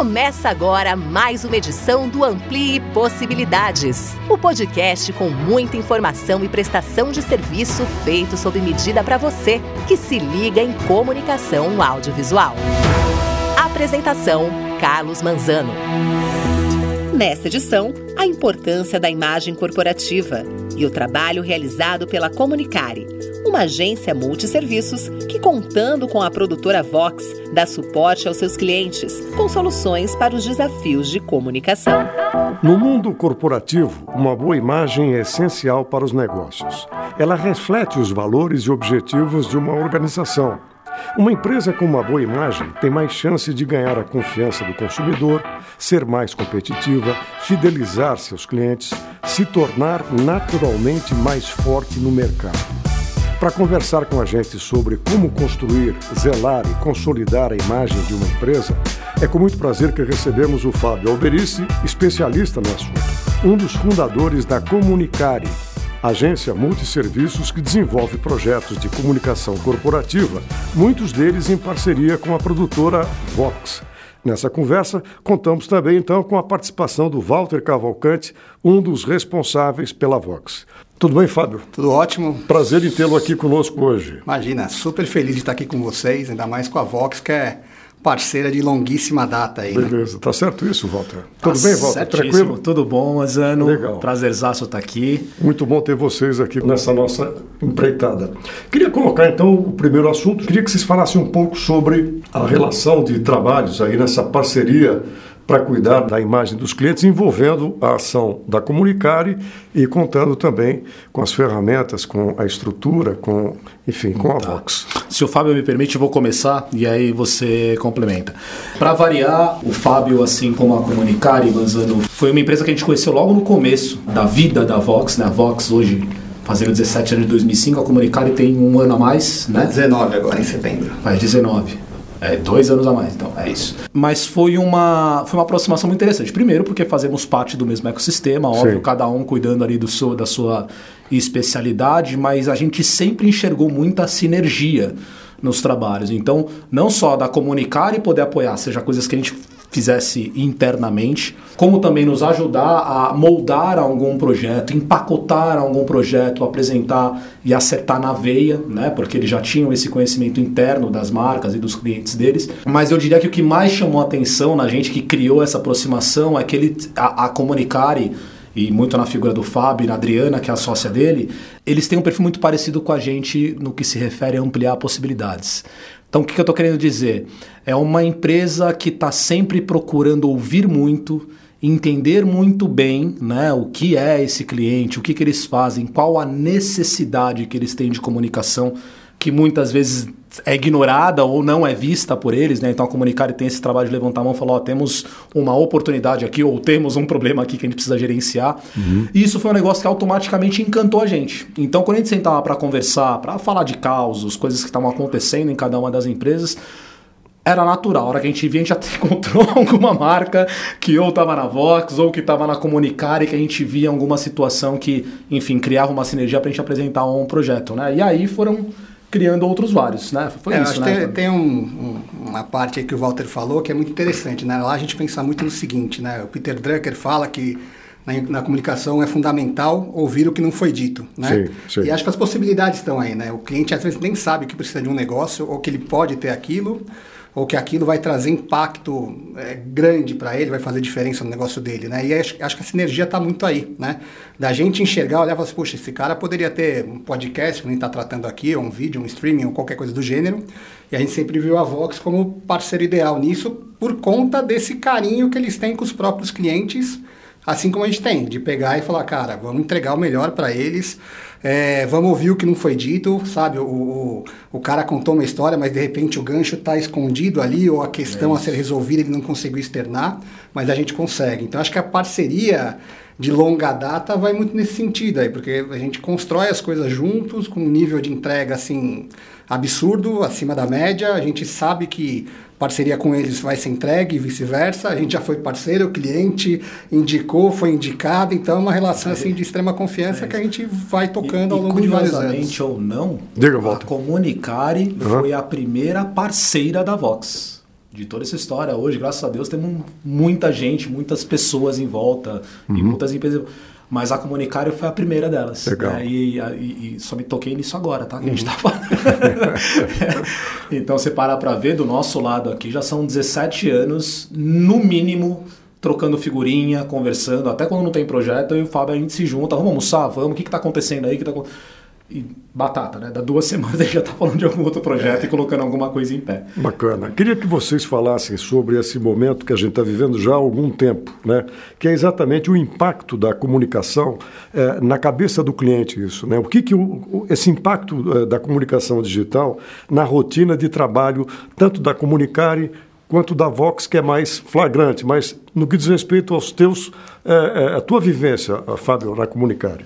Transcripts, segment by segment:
Começa agora mais uma edição do Amplie Possibilidades, o podcast com muita informação e prestação de serviço feito sob medida para você que se liga em comunicação audiovisual. Apresentação: Carlos Manzano. Nesta edição, a importância da imagem corporativa e o trabalho realizado pela Comunicare, uma agência multisserviços que, contando com a produtora Vox, dá suporte aos seus clientes com soluções para os desafios de comunicação. No mundo corporativo, uma boa imagem é essencial para os negócios. Ela reflete os valores e objetivos de uma organização. Uma empresa com uma boa imagem tem mais chance de ganhar a confiança do consumidor, ser mais competitiva, fidelizar seus clientes, se tornar naturalmente mais forte no mercado. Para conversar com a gente sobre como construir, zelar e consolidar a imagem de uma empresa, é com muito prazer que recebemos o Fábio Alberici, especialista no assunto, um dos fundadores da Comunicare, agência multisserviços que desenvolve projetos de comunicação corporativa, muitos deles em parceria com a produtora Vox. Nessa conversa, contamos também então com a participação do Walter Cavalcante, um dos responsáveis pela Vox. Tudo bem, Fábio? Tudo ótimo. Prazer em tê-lo aqui conosco hoje. Imagina, super feliz de estar aqui com vocês, ainda mais com a Vox, que é parceira de longuíssima data aí. Né? Beleza, né? tá certo isso, Walter? Tá Tudo bem, Walter? Tranquilo? Tudo bom, Mazano? Legal. Prazerzaço estar aqui. Muito bom ter vocês aqui nessa nossa empreitada. Queria colocar então o primeiro assunto. Queria que vocês falassem um pouco sobre a relação de trabalhos aí nessa parceria para cuidar da imagem dos clientes, envolvendo a ação da Comunicare e contando também com as ferramentas, com a estrutura, com, enfim, com a tá. Vox. Se o Fábio me permite, eu vou começar e aí você complementa. Para variar, o Fábio, assim como a Comunicare, Manzano, foi uma empresa que a gente conheceu logo no começo da vida da Vox, né? A Vox hoje fazendo 17 anos de 2005, a Comunicare tem um ano a mais, né? 19 agora em setembro. Faz 19. É, dois anos a mais, então, é isso. Mas foi uma, foi uma aproximação muito interessante. Primeiro, porque fazemos parte do mesmo ecossistema, óbvio, Sim. cada um cuidando ali do seu, da sua especialidade, mas a gente sempre enxergou muita sinergia nos trabalhos. Então, não só da comunicar e poder apoiar, seja coisas que a gente fizesse internamente, como também nos ajudar a moldar algum projeto, empacotar algum projeto, apresentar e acertar na veia, né? Porque eles já tinham esse conhecimento interno das marcas e dos clientes deles. Mas eu diria que o que mais chamou atenção na gente que criou essa aproximação é que ele a, a Comunicare e muito na figura do Fábio e na Adriana, que é a sócia dele, eles têm um perfil muito parecido com a gente no que se refere a ampliar possibilidades. Então, o que eu estou querendo dizer? É uma empresa que está sempre procurando ouvir muito, entender muito bem né, o que é esse cliente, o que, que eles fazem, qual a necessidade que eles têm de comunicação, que muitas vezes é ignorada ou não é vista por eles, né? Então a Comunicare tem esse trabalho de levantar a mão e falar, ó, temos uma oportunidade aqui ou temos um problema aqui que a gente precisa gerenciar. Uhum. E isso foi um negócio que automaticamente encantou a gente. Então quando a gente sentava para conversar, para falar de causos, coisas que estavam acontecendo em cada uma das empresas, era natural. A hora que a gente via, a gente já encontrou alguma marca que ou estava na Vox ou que estava na Comunicare, que a gente via alguma situação que, enfim, criava uma sinergia para a gente apresentar um projeto, né? E aí foram criando outros vários, né? Foi é, isso, né? Tem, tem um, um, uma parte aí que o Walter falou que é muito interessante, né? Lá a gente pensa muito no seguinte, né? O Peter Drucker fala que na, na, comunicação é fundamental ouvir o que não foi dito, né? Sim, sim. E acho que as possibilidades estão aí, né? O cliente às vezes nem sabe que precisa de um negócio ou que ele pode ter aquilo ou que aquilo vai trazer impacto é, grande para ele, vai fazer diferença no negócio dele, né? E acho, acho que a sinergia está muito aí, né? Da gente enxergar, olhar e falar assim, poxa, esse cara poderia ter um podcast que gente está tratando aqui, ou um vídeo, um streaming, ou qualquer coisa do gênero, e a gente sempre viu a Vox como parceiro ideal nisso, por conta desse carinho que eles têm com os próprios clientes, assim como a gente tem, de pegar e falar, cara, vamos entregar o melhor para eles, é, vamos ouvir o que não foi dito, sabe? O, o, o, cara contou uma história, mas de repente o gancho está escondido ali, ou a questão é a ser resolvida ele não conseguiu externar, mas a gente consegue. Então acho que a parceria de longa data vai muito nesse sentido aí, porque a gente constrói as coisas juntos, com um nível de entrega assim absurdo, acima da média. A gente sabe que parceria com eles vai ser entregue e vice-versa. A gente já foi parceiro, o cliente indicou, foi indicado, então é uma relação assim de extrema confiança é que a gente vai tocando e, ao longo de vários anos. ou não, Diga, volta. Comunicare uhum. foi a primeira parceira da Vox. de toda essa história. Hoje, graças a Deus, temos muita gente, muitas pessoas em volta uhum. e muitas empresas. Mas a Comunicário foi a primeira delas. Legal. Né? E, e, e, só me toquei nisso agora, tá? Que a gente tá falando. então, você parar para ver, do nosso lado aqui, já são 17 anos, no mínimo, trocando figurinha, conversando. Até quando não tem projeto, eu e o Fábio, a gente se junta. Vamos almoçar? Vamos. O que está acontecendo aí? O que tá e batata, né? Da duas semanas ele já está falando de algum outro projeto e colocando alguma coisa em pé. Bacana. Queria que vocês falassem sobre esse momento que a gente está vivendo já há algum tempo, né? Que é exatamente o impacto da comunicação é, na cabeça do cliente, isso, né? O que, que o, esse impacto é, da comunicação digital na rotina de trabalho, tanto da Comunicare quanto da Vox, que é mais flagrante, mas no que diz respeito aos teus, é, a tua vivência, Fábio, na Comunicare.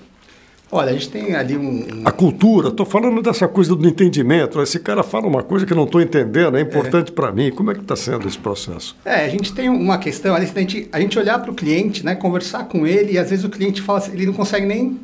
Olha, a gente tem ali um. A cultura, estou falando dessa coisa do entendimento. Esse cara fala uma coisa que eu não estou entendendo, é importante é. para mim. Como é que está sendo esse processo? É, a gente tem uma questão ali, a gente, a gente olhar para o cliente, né, conversar com ele, e às vezes o cliente fala assim, ele não consegue nem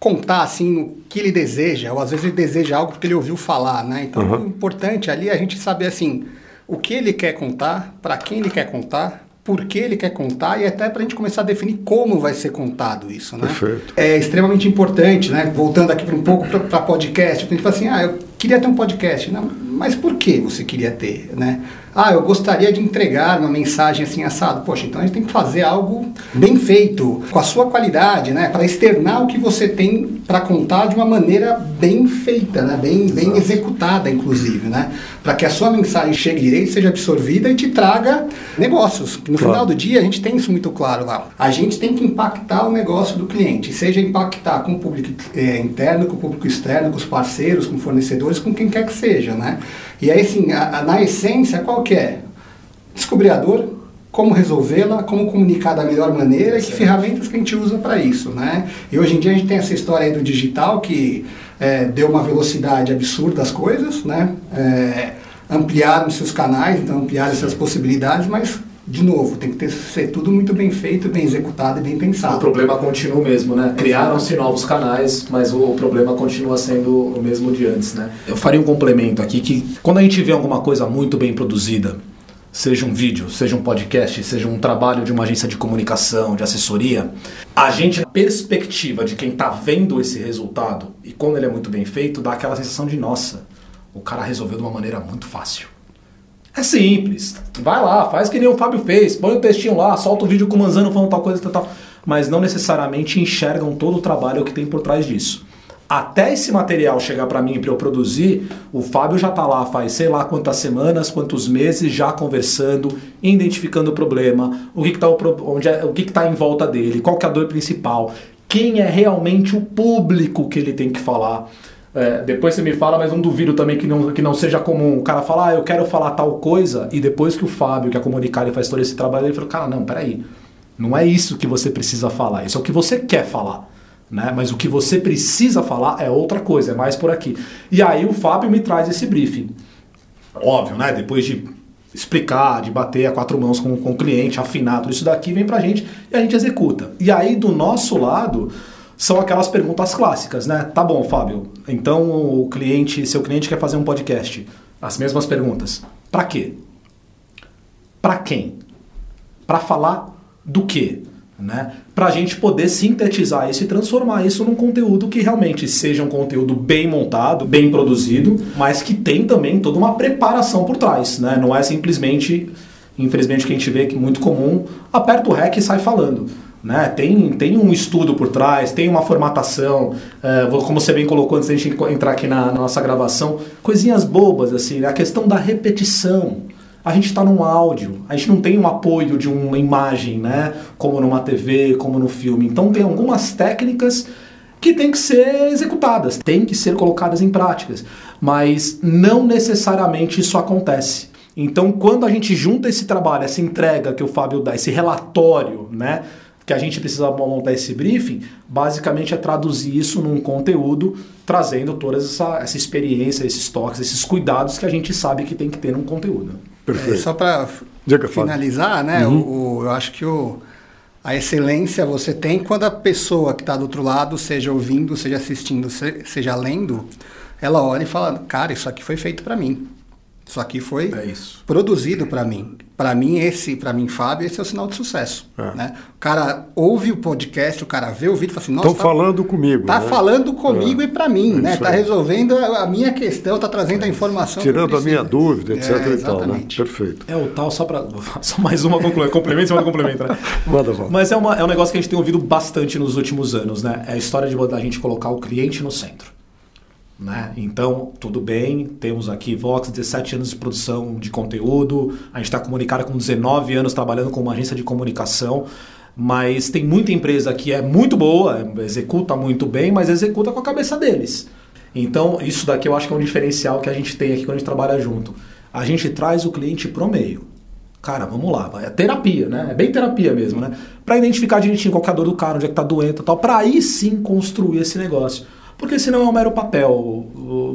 contar assim o que ele deseja, ou às vezes ele deseja algo porque ele ouviu falar, né? Então, uhum. o importante ali é a gente saber assim o que ele quer contar, para quem ele quer contar, por que ele quer contar e até para a gente começar a definir como vai ser contado isso, né? Perfeito. É extremamente importante, né? Voltando aqui para um pouco para podcast, a gente fala assim, ah, eu queria ter um podcast, não, mas por que você queria ter, né? Ah, eu gostaria de entregar uma mensagem assim assado. Poxa, então a gente tem que fazer algo bem feito, com a sua qualidade, né? Para externar o que você tem para contar de uma maneira bem feita, né? Bem, bem executada, inclusive, né? Para que a sua mensagem chegue direito, seja absorvida e te traga negócios. No claro. final do dia, a gente tem isso muito claro lá. A gente tem que impactar o negócio do cliente, seja impactar com o público é, interno, com o público externo, com os parceiros, com fornecedores, com quem quer que seja, né? E aí, sim, a, a, na essência, qual que é? Descobrir a dor, como resolvê-la, como comunicar da melhor maneira e que ferramentas que a gente usa para isso, né? E hoje em dia a gente tem essa história aí do digital que é, deu uma velocidade absurda às coisas, né? É, ampliaram seus canais, então ampliaram essas possibilidades, mas de novo, tem que ter, ser tudo muito bem feito, bem executado e bem pensado. O problema continua mesmo, né? Criaram-se novos canais, mas o problema continua sendo o mesmo de antes, né? Eu faria um complemento aqui que quando a gente vê alguma coisa muito bem produzida, seja um vídeo, seja um podcast, seja um trabalho de uma agência de comunicação, de assessoria, a gente, na perspectiva de quem está vendo esse resultado, e quando ele é muito bem feito, dá aquela sensação de, nossa, o cara resolveu de uma maneira muito fácil. É simples. Vai lá, faz que nem o Fábio fez, põe o textinho lá, solta o vídeo com o Manzano falando tal coisa, tal, tal. Mas não necessariamente enxergam todo o trabalho que tem por trás disso. Até esse material chegar para mim para eu produzir, o Fábio já está lá faz sei lá quantas semanas, quantos meses já conversando, identificando o problema, o que está é, o que está em volta dele, qual que é a dor principal, quem é realmente o público que ele tem que falar. É, depois você me fala, mas não duvido também que não, que não seja comum. O cara falar, ah, eu quero falar tal coisa, e depois que o Fábio, que é comunicar, ele faz todo esse trabalho, ele fala, cara, não, peraí. Não é isso que você precisa falar, isso é o que você quer falar. Né? Mas o que você precisa falar é outra coisa, é mais por aqui. E aí o Fábio me traz esse briefing. Óbvio, né? Depois de explicar, de bater a quatro mãos com, com o cliente, afinar tudo isso daqui, vem pra gente e a gente executa. E aí do nosso lado são aquelas perguntas clássicas, né? Tá bom, Fábio. Então o cliente, seu cliente quer fazer um podcast, as mesmas perguntas. Para quê? Para quem? Para falar do quê? Né? Para a gente poder sintetizar isso e transformar isso num conteúdo que realmente seja um conteúdo bem montado, bem produzido, mas que tem também toda uma preparação por trás. Né? Não é simplesmente, infelizmente, que a gente vê que é muito comum, aperta o REC e sai falando. Né? Tem, tem um estudo por trás, tem uma formatação, é, como você bem colocou antes da gente entrar aqui na, na nossa gravação, coisinhas bobas, assim, né? a questão da repetição. A gente está num áudio, a gente não tem um apoio de uma imagem, né? como numa TV, como no filme. Então tem algumas técnicas que têm que ser executadas, têm que ser colocadas em práticas, mas não necessariamente isso acontece. Então, quando a gente junta esse trabalho, essa entrega que o Fábio dá, esse relatório, né, que a gente precisa montar esse briefing, basicamente é traduzir isso num conteúdo, trazendo toda essa, essa experiência, esses toques, esses cuidados que a gente sabe que tem que ter num conteúdo. Perfeito. É, só para finalizar, né? Uhum. O, o, eu acho que o, a excelência você tem quando a pessoa que está do outro lado, seja ouvindo, seja assistindo, seja lendo, ela olha e fala, cara, isso aqui foi feito para mim. Isso aqui foi é produzido para mim. Para mim, esse, para mim, Fábio, esse é o sinal de sucesso. É. Né? O cara ouve o podcast, o cara vê o vídeo e fala assim, nossa. Estão tá, falando comigo. Tá né? falando comigo é. e para mim, né? Tá resolvendo a, minha questão, tá trazendo a informação. Tirando a minha dúvida, etc. É, e tal, né? Perfeito. É o tal, só para. Só mais uma complemento, só uma complemento, né? Manda, manda. Mas é, uma, é um negócio que a gente tem ouvido bastante nos últimos anos, né? É a história de a gente colocar o cliente no centro. Né? Então, tudo bem, temos aqui Vox, 17 anos de produção de conteúdo, a gente está comunicado com 19 anos trabalhando com uma agência de comunicação, mas tem muita empresa que é muito boa, executa muito bem, mas executa com a cabeça deles. Então, isso daqui eu acho que é um diferencial que a gente tem aqui quando a gente trabalha junto. A gente traz o cliente pro meio. Cara, vamos lá, é terapia, né? É bem terapia mesmo, né? Para identificar direitinho qual é a dor do cara, onde é que tá doente e tal, para aí sim construir esse negócio. Porque senão é um mero papel,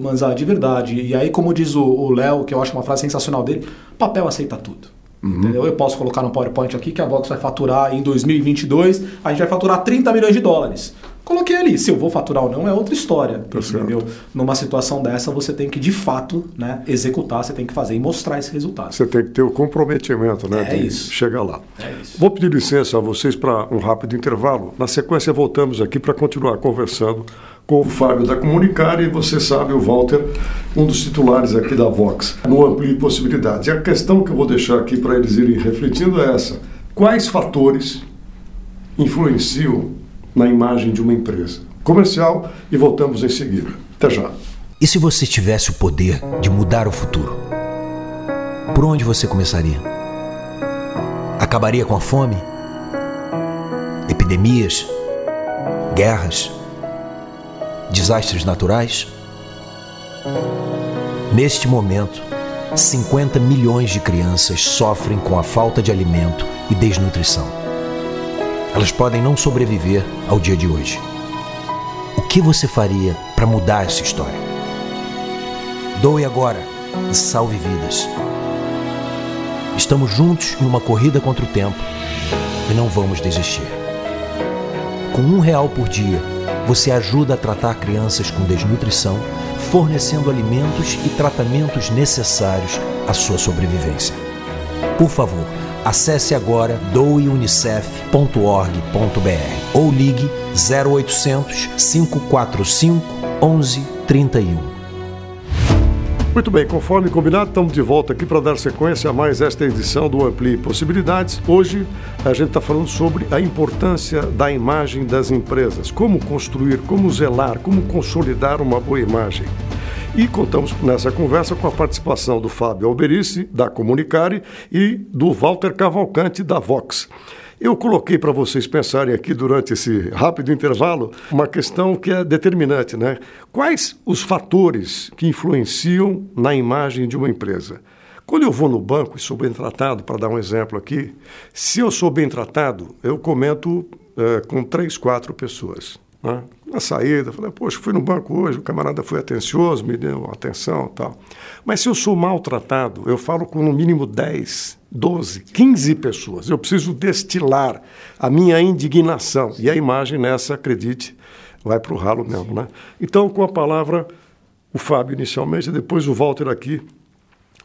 Manzar, de verdade. E aí, como diz o Léo, que eu acho uma frase sensacional dele, papel aceita tudo. Uhum. Entendeu? Eu posso colocar no PowerPoint aqui que a Vox vai faturar em 2022, a gente vai faturar 30 milhões de dólares. Coloquei ali. Se eu vou faturar ou não é outra história. Tá entendeu? Certo. Numa situação dessa, você tem que, de fato, né, executar, você tem que fazer e mostrar esse resultado. Você tem que ter o comprometimento né, é de isso. chegar lá. É isso. Vou pedir licença a vocês para um rápido intervalo. Na sequência, voltamos aqui para continuar conversando com o Fábio da Comunicar e você sabe, o Walter, um dos titulares aqui da Vox, no Amplie Possibilidades. E a questão que eu vou deixar aqui para eles irem refletindo é essa. Quais fatores influenciam na imagem de uma empresa? Comercial e voltamos em seguida. Até já. E se você tivesse o poder de mudar o futuro? Por onde você começaria? Acabaria com a fome? Epidemias? Guerras? Desastres naturais? Neste momento, 50 milhões de crianças sofrem com a falta de alimento e desnutrição. Elas podem não sobreviver ao dia de hoje. O que você faria para mudar essa história? Doe agora e salve vidas. Estamos juntos em uma corrida contra o tempo e não vamos desistir. Com um real por dia, você ajuda a tratar crianças com desnutrição, fornecendo alimentos e tratamentos necessários à sua sobrevivência. Por favor, acesse agora doeunicef.org.br ou ligue 0800 545 1131. Muito bem, conforme combinado, estamos de volta aqui para dar sequência a mais esta edição do Ampli Possibilidades. Hoje a gente está falando sobre a importância da imagem das empresas, como construir, como zelar, como consolidar uma boa imagem. E contamos nessa conversa com a participação do Fábio Alberici, da Comunicare, e do Walter Cavalcante, da Vox. Eu coloquei para vocês pensarem aqui durante esse rápido intervalo uma questão que é determinante, né? Quais os fatores que influenciam na imagem de uma empresa? Quando eu vou no banco e sou bem tratado, para dar um exemplo aqui, se eu sou bem tratado, eu comento é, com três, quatro pessoas. Né? Na saída, falei, poxa, fui no banco hoje, o camarada foi atencioso, me deu atenção tal. Mas se eu sou maltratado, eu falo com no mínimo 10, 12, 15 pessoas. Eu preciso destilar a minha indignação. E a imagem nessa, acredite, vai para o ralo mesmo. Né? Então, com a palavra, o Fábio inicialmente, depois o Walter aqui,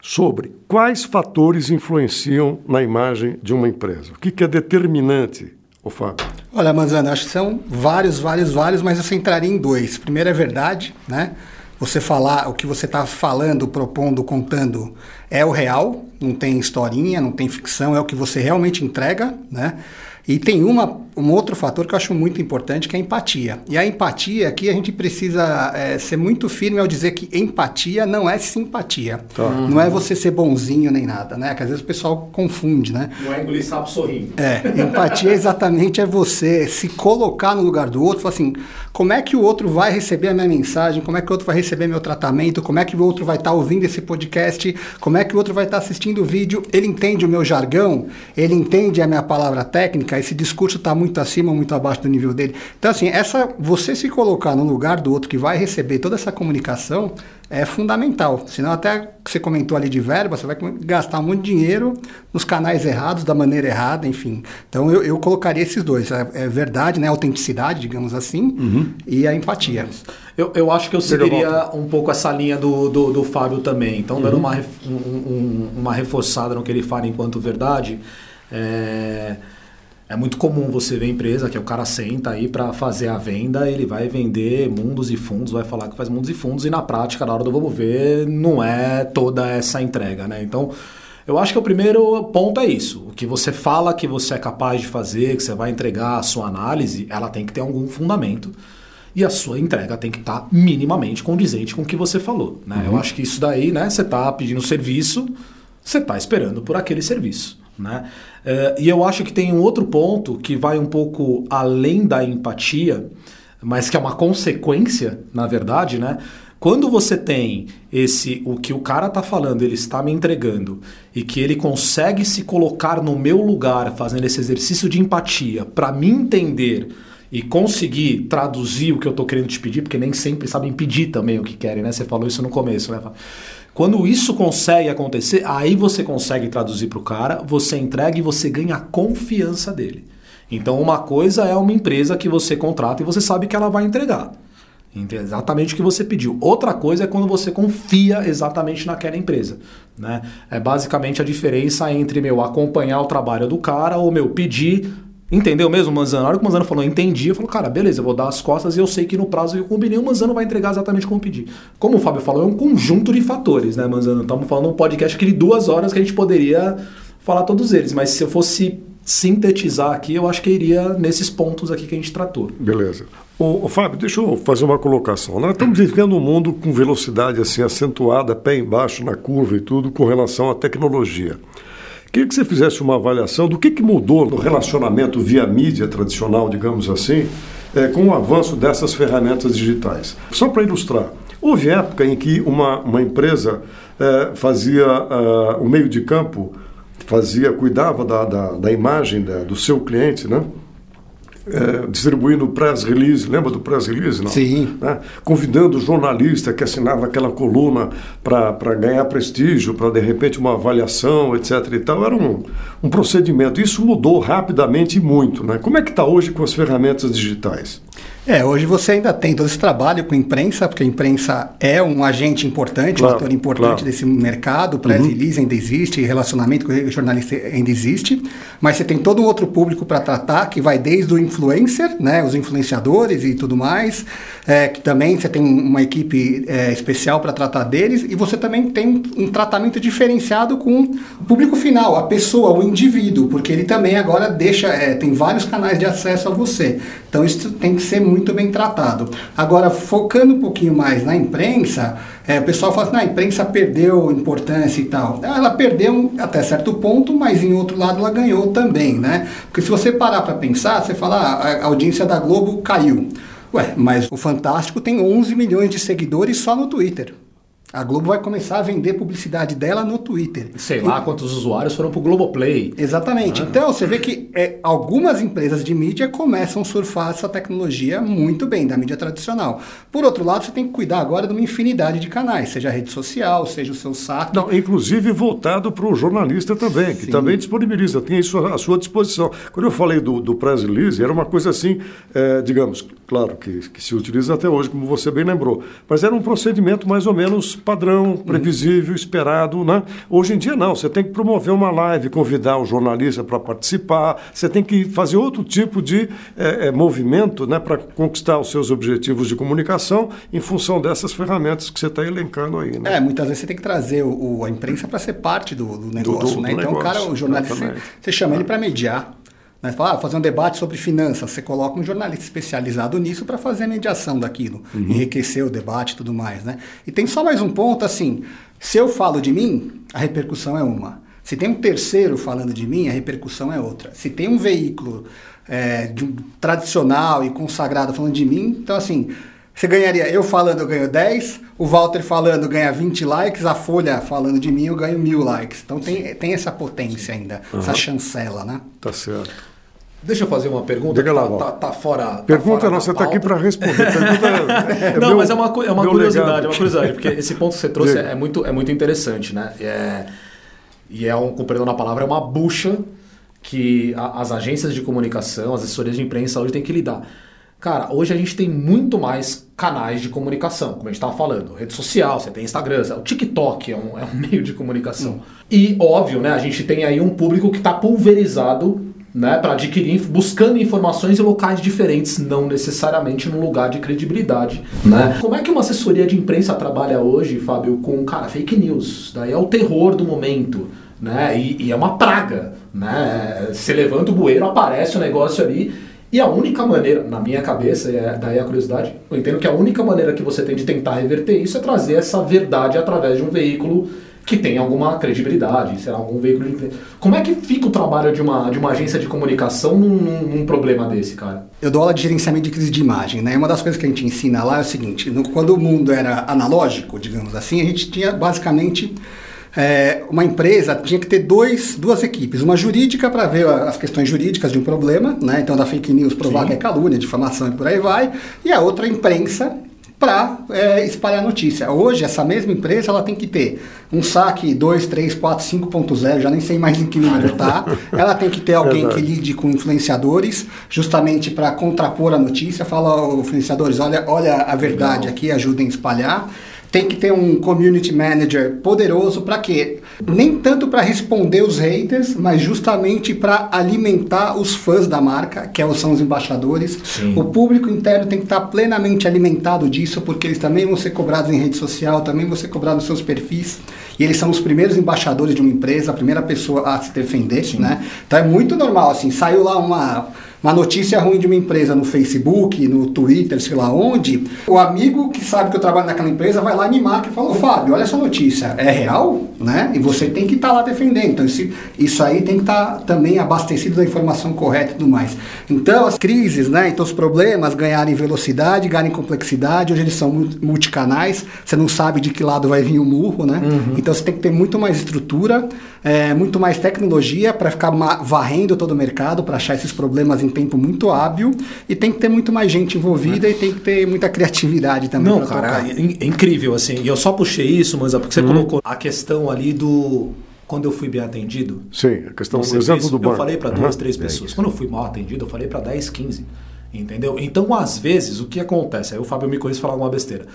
sobre quais fatores influenciam na imagem de uma empresa. O que, que é determinante o Fábio? Olha, Manzana, acho que são vários, vários, vários, mas eu centraria em dois. Primeiro é verdade, né? Você falar o que você está falando, propondo, contando é o real, não tem historinha, não tem ficção, é o que você realmente entrega, né? E tem uma, um outro fator que eu acho muito importante, que é a empatia. E a empatia aqui a gente precisa é, ser muito firme ao dizer que empatia não é simpatia. Tá. Não é você ser bonzinho nem nada, né? Que às vezes o pessoal confunde, né? Não é engolir sapo sorrindo. É, empatia exatamente é você se colocar no lugar do outro, falar assim, como é que o outro vai receber a minha mensagem, como é que o outro vai receber meu tratamento, como é que o outro vai estar tá ouvindo esse podcast, como é que o outro vai estar tá assistindo o vídeo, ele entende o meu jargão, ele entende a minha palavra técnica, técnica, esse discurso está muito acima, muito abaixo do nível dele. Então, assim, essa, você se colocar no lugar do outro que vai receber toda essa comunicação é fundamental. Senão, até que você comentou ali de verba, você vai gastar muito dinheiro nos canais errados, da maneira errada, enfim. Então, eu, eu colocaria esses dois. É, é verdade, né? A autenticidade, digamos assim, uhum. e a empatia. Eu, eu acho que eu seguiria um pouco essa linha do, do, do Fábio também. Então, dando uhum. uma, um, uma reforçada no que ele fala enquanto verdade, é, é muito comum você ver empresa que o cara senta aí para fazer a venda, ele vai vender mundos e fundos, vai falar que faz mundos e fundos, e na prática, na hora do vamos ver, não é toda essa entrega, né? Então, eu acho que o primeiro ponto é isso. O que você fala que você é capaz de fazer, que você vai entregar a sua análise, ela tem que ter algum fundamento e a sua entrega tem que estar tá minimamente condizente com o que você falou. Né? Uhum. Eu acho que isso daí, né? Você está pedindo serviço, você está esperando por aquele serviço. Né? Uh, e eu acho que tem um outro ponto que vai um pouco além da empatia, mas que é uma consequência, na verdade, né? Quando você tem esse o que o cara está falando, ele está me entregando e que ele consegue se colocar no meu lugar, fazendo esse exercício de empatia para me entender e conseguir traduzir o que eu estou querendo te pedir, porque nem sempre sabem pedir também o que querem, né? Você falou isso no começo, né? Quando isso consegue acontecer, aí você consegue traduzir para o cara, você entrega e você ganha a confiança dele. Então, uma coisa é uma empresa que você contrata e você sabe que ela vai entregar. Exatamente o que você pediu. Outra coisa é quando você confia exatamente naquela empresa. Né? É basicamente a diferença entre meu acompanhar o trabalho do cara ou meu pedir Entendeu mesmo, Manzano? Na hora que o Manzano falou, entendi, eu falo, cara, beleza, eu vou dar as costas e eu sei que no prazo que eu combinei, o Manzano vai entregar exatamente como pedi. Como o Fábio falou, é um conjunto de fatores, né, Manzano? Estamos falando um podcast aqui de duas horas que a gente poderia falar todos eles, mas se eu fosse sintetizar aqui, eu acho que iria nesses pontos aqui que a gente tratou. Beleza. Ô, Fábio, deixa eu fazer uma colocação. Nós estamos vivendo um mundo com velocidade assim acentuada, pé embaixo na curva e tudo, com relação à tecnologia. Queria que você fizesse uma avaliação do que, que mudou no relacionamento via mídia tradicional, digamos assim, é, com o avanço dessas ferramentas digitais. Só para ilustrar, houve época em que uma, uma empresa é, fazia uh, o meio de campo, fazia, cuidava da, da, da imagem da, do seu cliente, né? É, distribuindo press release, lembra do press release? Não? Sim. Né? Convidando o jornalista que assinava aquela coluna para ganhar prestígio, para de repente uma avaliação, etc. e tal. Era um, um procedimento. Isso mudou rapidamente e muito. Né? Como é que está hoje com as ferramentas digitais? É, hoje você ainda tem todo esse trabalho com a imprensa, porque a imprensa é um agente importante, claro, um ator importante claro. desse mercado, press uhum. release ainda existe, relacionamento com o jornalista ainda existe, mas você tem todo um outro público para tratar, que vai desde o influencer, né, os influenciadores e tudo mais, é, que também você tem uma equipe é, especial para tratar deles, e você também tem um tratamento diferenciado com o público final, a pessoa, o indivíduo, porque ele também agora deixa, é, tem vários canais de acesso a você. Então isso tem que ser muito bem tratado. Agora, focando um pouquinho mais na imprensa, é, o pessoal fala assim, a imprensa perdeu importância e tal. Ela perdeu até certo ponto, mas em outro lado ela ganhou também, né? Porque se você parar para pensar, você fala, ah, a audiência da Globo caiu. Ué, mas o Fantástico tem 11 milhões de seguidores só no Twitter. A Globo vai começar a vender publicidade dela no Twitter. Sei lá quantos usuários foram para o Globoplay. Exatamente. Ah. Então, você vê que é, algumas empresas de mídia começam a surfar essa tecnologia muito bem, da mídia tradicional. Por outro lado, você tem que cuidar agora de uma infinidade de canais, seja a rede social, seja o seu saque. Não, inclusive voltado para o jornalista também, que Sim. também disponibiliza, tem isso à sua disposição. Quando eu falei do, do press release, era uma coisa assim, é, digamos, claro que, que se utiliza até hoje, como você bem lembrou, mas era um procedimento mais ou menos padrão, previsível, esperado. Né? Hoje em dia, não. Você tem que promover uma live, convidar o jornalista para participar, você tem que fazer outro tipo de é, é, movimento né, para conquistar os seus objetivos de comunicação em função dessas ferramentas que você está elencando aí. Né? É, muitas vezes você tem que trazer o, a imprensa para ser parte do, do negócio. Do, do, né? então, negócio, o cara, o jornalista, você, você chama ele para mediar. Né? Fala, ah, fazer um debate sobre finanças, você coloca um jornalista especializado nisso para fazer a mediação daquilo, uhum. enriquecer o debate e tudo mais. Né? E tem só mais um ponto, assim, se eu falo de mim, a repercussão é uma. Se tem um terceiro falando de mim, a repercussão é outra. Se tem um veículo é, de, tradicional e consagrado falando de mim, então assim, você ganharia, eu falando eu ganho 10, o Walter falando ganha 20 likes, a Folha falando de mim eu ganho mil likes. Então tem, tem essa potência ainda, uhum. essa chancela, né? Tá certo. Deixa eu fazer uma pergunta Diga lá, tá, tá, tá, fora. Tá pergunta fora não, você está aqui para responder. É, é não, meu, mas é uma, é uma curiosidade, é uma curiosidade, porque esse ponto que você trouxe é muito, é muito interessante, né? É, e é um, com perdão na palavra, é uma bucha que a, as agências de comunicação, as assessorias de imprensa hoje têm que lidar. Cara, hoje a gente tem muito mais canais de comunicação, como a gente estava falando. Rede social, você tem Instagram, o TikTok é um, é um meio de comunicação. Hum. E, óbvio, né, a gente tem aí um público que está pulverizado né, para adquirir, buscando informações em locais diferentes, não necessariamente num lugar de credibilidade. Né? Como é que uma assessoria de imprensa trabalha hoje, Fábio, com cara, fake news? Daí é o terror do momento. Né? E, e é uma praga. Né? Você levanta o bueiro, aparece o negócio ali e a única maneira, na minha cabeça, é daí a curiosidade, eu entendo que a única maneira que você tem de tentar reverter isso é trazer essa verdade através de um veículo que tem alguma credibilidade, será algum veículo de Como é que fica o trabalho de uma, de uma agência de comunicação num, num, problema desse, cara? Eu dou aula de gerenciamento de crise de imagem, né? Uma das coisas que a gente ensina lá é o seguinte, no, quando o mundo era analógico, digamos assim, a gente tinha basicamente é, uma empresa tinha que ter dois, duas equipes. Uma jurídica para ver as questões jurídicas de um problema, né? então da fake news provar Sim. que é calúnia, difamação e por aí vai. E a outra imprensa para é, espalhar notícia. Hoje, essa mesma empresa ela tem que ter um saque 2, 3, 4, 5.0, já nem sei mais em que número tá. Ela tem que ter alguém que lide com influenciadores, justamente para contrapor a notícia. Fala, influenciadores, olha, olha a verdade Legal. aqui, ajudem a espalhar tem que ter um community manager poderoso para quê? Nem tanto para responder os haters, mas justamente para alimentar os fãs da marca, que é são os embaixadores. Sim. O público interno tem que estar tá plenamente alimentado disso, porque eles também vão ser cobrados em rede social, também vão ser cobrados nos seus perfis. E eles são os primeiros embaixadores de uma empresa, a primeira pessoa a se defender, Sim. né? Então é muito normal, assim, saiu lá uma uma notícia ruim de uma empresa no Facebook, no Twitter, sei lá onde, o amigo que sabe que eu trabalho naquela empresa vai lá me marca e fala, Fábio, olha essa notícia, é real? Né? E você tem que estar tá lá defendendo. Então, isso, isso aí tem que estar tá também abastecido da informação correta e tudo mais. Então, as crises, né? Então, os problemas ganharem velocidade, ganharem complexidade, hoje eles são multicanais, você não sabe de que lado vai vir o murro, né? Uhum. Então, você tem que ter muito mais estrutura, é, muito mais tecnologia para ficar varrendo todo o mercado, para achar esses problemas em tempo muito hábil e tem que ter muito mais gente envolvida é. e tem que ter muita criatividade também. Não, cara, é, é incrível assim. E eu só puxei isso, mas é porque você uhum. colocou a questão ali do quando eu fui bem atendido. Sim, a questão do exemplo do banco. Eu falei para duas, três pessoas. Quando eu fui mal atendido, eu falei para 10, 15. Entendeu? Então, às vezes, o que acontece? Aí o Fábio me conhece falar alguma besteira.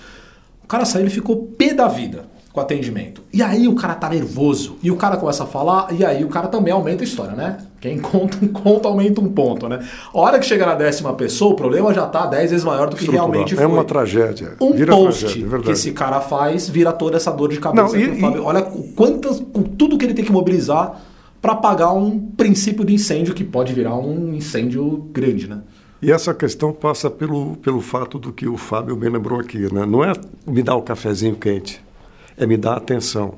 O cara saiu e ficou pé da vida com atendimento. E aí o cara tá nervoso. E o cara começa a falar, e aí o cara também aumenta a história, né? Quem conta um conto aumenta um ponto, né? A hora que chega na décima pessoa, o problema já tá dez vezes maior do que realmente foi. É uma tragédia. Um vira post tragédia, é que esse cara faz vira toda essa dor de cabeça. Não, e, e... Olha quantas, com tudo que ele tem que mobilizar para apagar um princípio de incêndio que pode virar um incêndio grande, né? E essa questão passa pelo, pelo fato do que o Fábio me lembrou aqui, né? Não é me dar o um cafezinho quente é me dar atenção.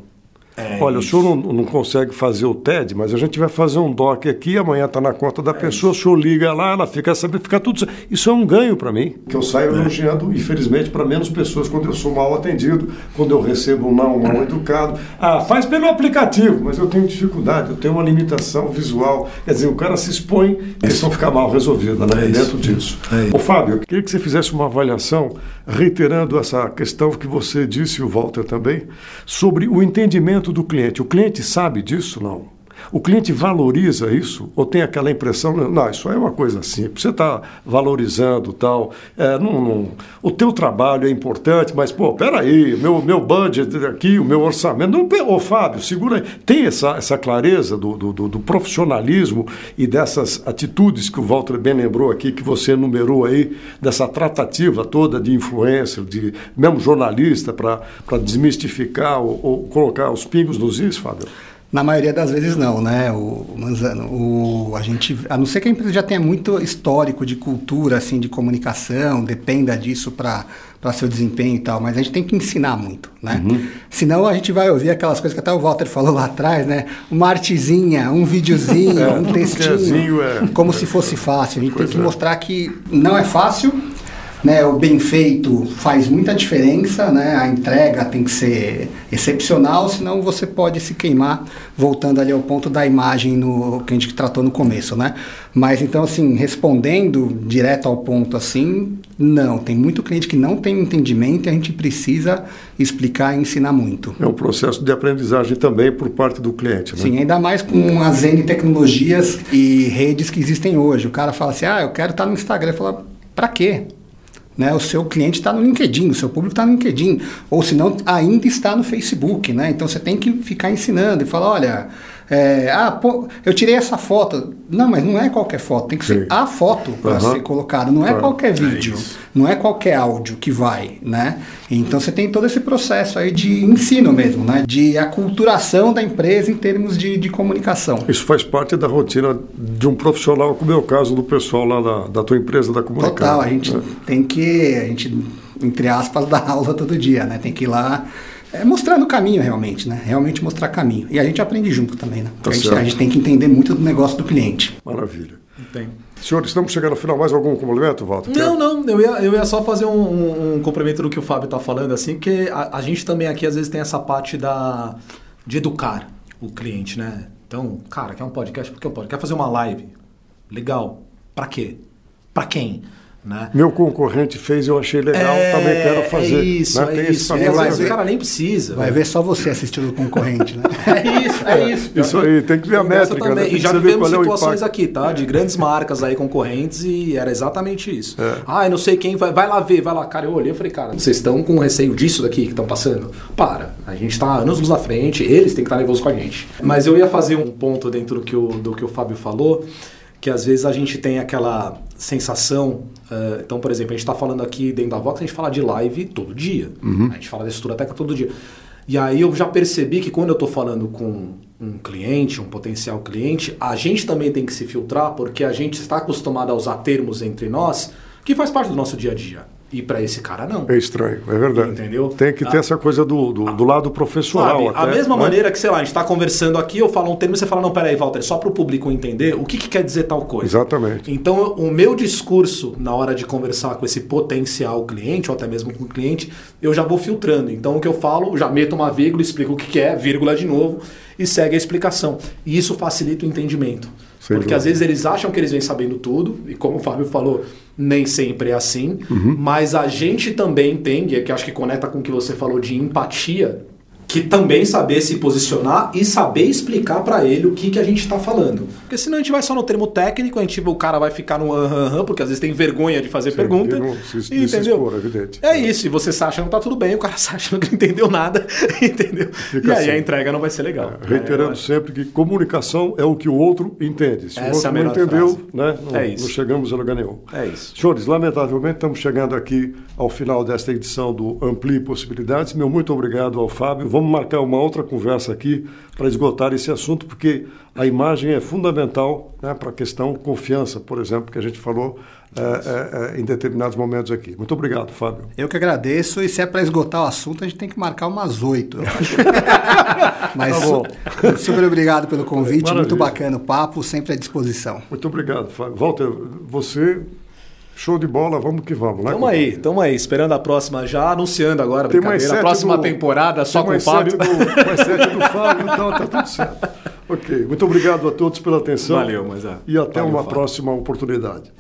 É Olha, isso. o senhor não, não, consegue fazer o TED, mas a gente vai fazer um DOC aqui, amanhã está na conta da é pessoa, isso. o senhor liga lá, ela fica sabendo, fica tudo. Isso é um ganho para mim. Que eu saio é. elogiando, infelizmente, para menos pessoas quando eu sou mal atendido, quando eu recebo um não mal educado. Ah, faz pelo aplicativo, mas eu tenho dificuldade, eu tenho uma limitação visual. Quer dizer, o cara se expõe e a questão fica mal resolvida né, é dentro disso. É Ô, Fábio, eu queria que você fizesse uma avaliação, reiterando essa questão que você disse, e o Walter também, sobre o entendimento do cliente. O cliente sabe disso? Não. O cliente valoriza isso ou tem aquela impressão, não, isso é uma coisa simples, você está valorizando tal, é, não, não, o teu trabalho é importante, mas, pô, peraí, meu, meu budget aqui, o meu orçamento, não, ô Fábio, segura aí, tem essa, essa clareza do, do, do profissionalismo e dessas atitudes que o Walter bem lembrou aqui, que você enumerou aí, dessa tratativa toda de influencer, de mesmo jornalista, para desmistificar ou, ou colocar os pingos nos is, Fábio? Na maioria das vezes não, né, o Manzano? O, a gente, a não ser que a empresa já tenha muito histórico de cultura, assim, de comunicação, dependa disso para para seu desempenho e tal, mas a gente tem que ensinar muito, né? Uhum. Senão a gente vai ouvir aquelas coisas que até o Walter falou lá atrás, né? Uma artezinha, um videozinho, é, um textinho, é, como é, se fosse fácil. A gente tem que é. mostrar que não é fácil, né, o bem feito faz muita diferença, né? A entrega tem que ser excepcional, senão você pode se queimar, voltando ali ao ponto da imagem no, que a gente tratou no começo, né? Mas então, assim, respondendo direto ao ponto assim, não. Tem muito cliente que não tem entendimento e a gente precisa explicar e ensinar muito. É um processo de aprendizagem também por parte do cliente, né? Sim, ainda mais com as N tecnologias e redes que existem hoje. O cara fala assim, ah, eu quero estar no Instagram. Fala, para quê? Né? O seu cliente está no LinkedIn, o seu público está no LinkedIn, ou se não, ainda está no Facebook, né? Então você tem que ficar ensinando e falar, olha, é, ah, pô, eu tirei essa foto. Não, mas não é qualquer foto, tem que ser Sim. a foto para uhum. ser colocada, não é qualquer é vídeo, é não é qualquer áudio que vai, né? Então você tem todo esse processo aí de ensino mesmo, né? De aculturação da empresa em termos de, de comunicação. Isso faz parte da rotina de um profissional, como é o caso do pessoal lá da, da tua empresa da comunicação. Total, a gente é. tem que, a gente, entre aspas, dar aula todo dia, né? Tem que ir lá é mostrando o caminho realmente, né? Realmente mostrar caminho. E a gente aprende junto também, né? Tá a, gente, a, gente, tem que entender muito do negócio do cliente. Maravilha. Tem. Senhor, estamos chegando ao final. Mais algum complemento, Walter? Não, não. Eu ia, eu ia só fazer um, um, um complemento do que o Fábio está falando, assim, porque a, a, gente também aqui às vezes tem essa parte da, de educar o cliente, né? Então, cara, quer um podcast? Por que eu posso? Quer fazer uma live? Legal. Para quê? Para quem? Né? Meu concorrente fez, eu achei legal, é, também quero fazer. É isso, né? é isso. É, vai ver, o cara nem precisa. Vai ver só você assistindo o concorrente, né? é isso, é isso. Isso aí, tem que ver a métrica. Né? E já vivemos situações aqui, tá? De grandes marcas aí concorrentes e era exatamente isso. É. Ah, eu não sei quem, vai, vai lá ver, vai lá. Cara, eu olhei e falei, cara, vocês estão com receio disso daqui que estão passando? Para, a gente está anos na frente, eles têm que estar nervosos com a gente. Mas eu ia fazer um ponto dentro do que o, do que o Fábio falou, que às vezes a gente tem aquela sensação. Uh, então, por exemplo, a gente está falando aqui dentro da Vox, a gente fala de live todo dia. Uhum. A gente fala da estrutura técnica todo dia. E aí eu já percebi que quando eu estou falando com um cliente, um potencial cliente, a gente também tem que se filtrar, porque a gente está acostumado a usar termos entre nós que faz parte do nosso dia a dia. E para esse cara, não. É estranho, é verdade. Entendeu? Tem que ter ah, essa coisa do, do, do lado profissional. Sabe, até, a mesma né? maneira que, sei lá, a gente está conversando aqui, eu falo um termo e você fala, não, peraí, Walter, só para o público entender o que, que, quer dizer tal coisa. Exatamente. Então, o meu discurso, na hora de conversar com esse potencial cliente, ou até mesmo com o cliente, eu já vou filtrando. Então, o que eu falo, já meto uma vírgula, explico o que, que é, vírgula de novo, e segue a explicação. E isso facilita o entendimento. Sem Porque dúvida. às vezes eles acham que eles vêm sabendo tudo, e como o Fábio falou, nem sempre é assim, uhum. mas a gente também tem, e é que acho que conecta com o que você falou de empatia, que também saber se posicionar e saber explicar para ele o que, que a gente está falando. Porque senão a gente vai só no termo técnico, a gente, o cara vai ficar no aham, porque às vezes tem vergonha de fazer Sim, pergunta. Não, se, se entendeu? Expor, evidente. É isso, e você está achando que tá tudo bem, o cara está achando que não entendeu nada, entendeu? Fica e aí assim. a entrega não vai ser legal. É, reiterando é, sempre que comunicação é o que o outro entende. Se Essa o é outro é não entendeu, né, não, é isso. não chegamos a lugar nenhum. É isso. Senhores, lamentavelmente estamos chegando aqui ao final desta edição do Amplie Possibilidades. Meu muito obrigado ao Fábio. Vamos vamos marcar uma outra conversa aqui para esgotar esse assunto, porque a imagem é fundamental né, para a questão confiança, por exemplo, que a gente falou é, é, é, em determinados momentos aqui. Muito obrigado, Fábio. Eu que agradeço, e se é para esgotar o assunto, a gente tem que marcar umas oito. Mas tá super obrigado pelo convite, Maravilha. muito bacana o papo, sempre à disposição. Muito obrigado, Fábio. Walter, você Show de bola, vamos que vamos, né? Tamo aí, tamo aí, esperando a próxima, já anunciando agora, Tem mais a próxima do, temporada só com o Fábio. Do, mais sete do Fábio, então tá tudo certo. Ok, muito obrigado a todos pela atenção. Valeu, mas é. E até Valeu, uma Fábio. próxima oportunidade.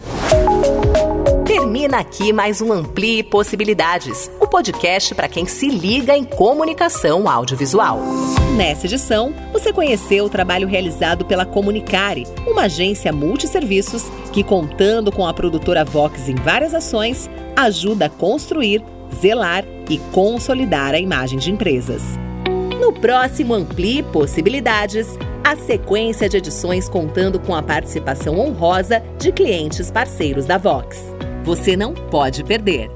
Termina aqui mais um Amplie Possibilidades, o podcast para quem se liga em comunicação audiovisual. Nessa edição, você conheceu o trabalho realizado pela Comunicare, uma agência multisserviços que, contando com a produtora Vox em várias ações, ajuda a construir, zelar e consolidar a imagem de empresas. No próximo Amplie Possibilidades, a sequência de edições contando com a participação honrosa de clientes parceiros da Vox. Você não pode perder.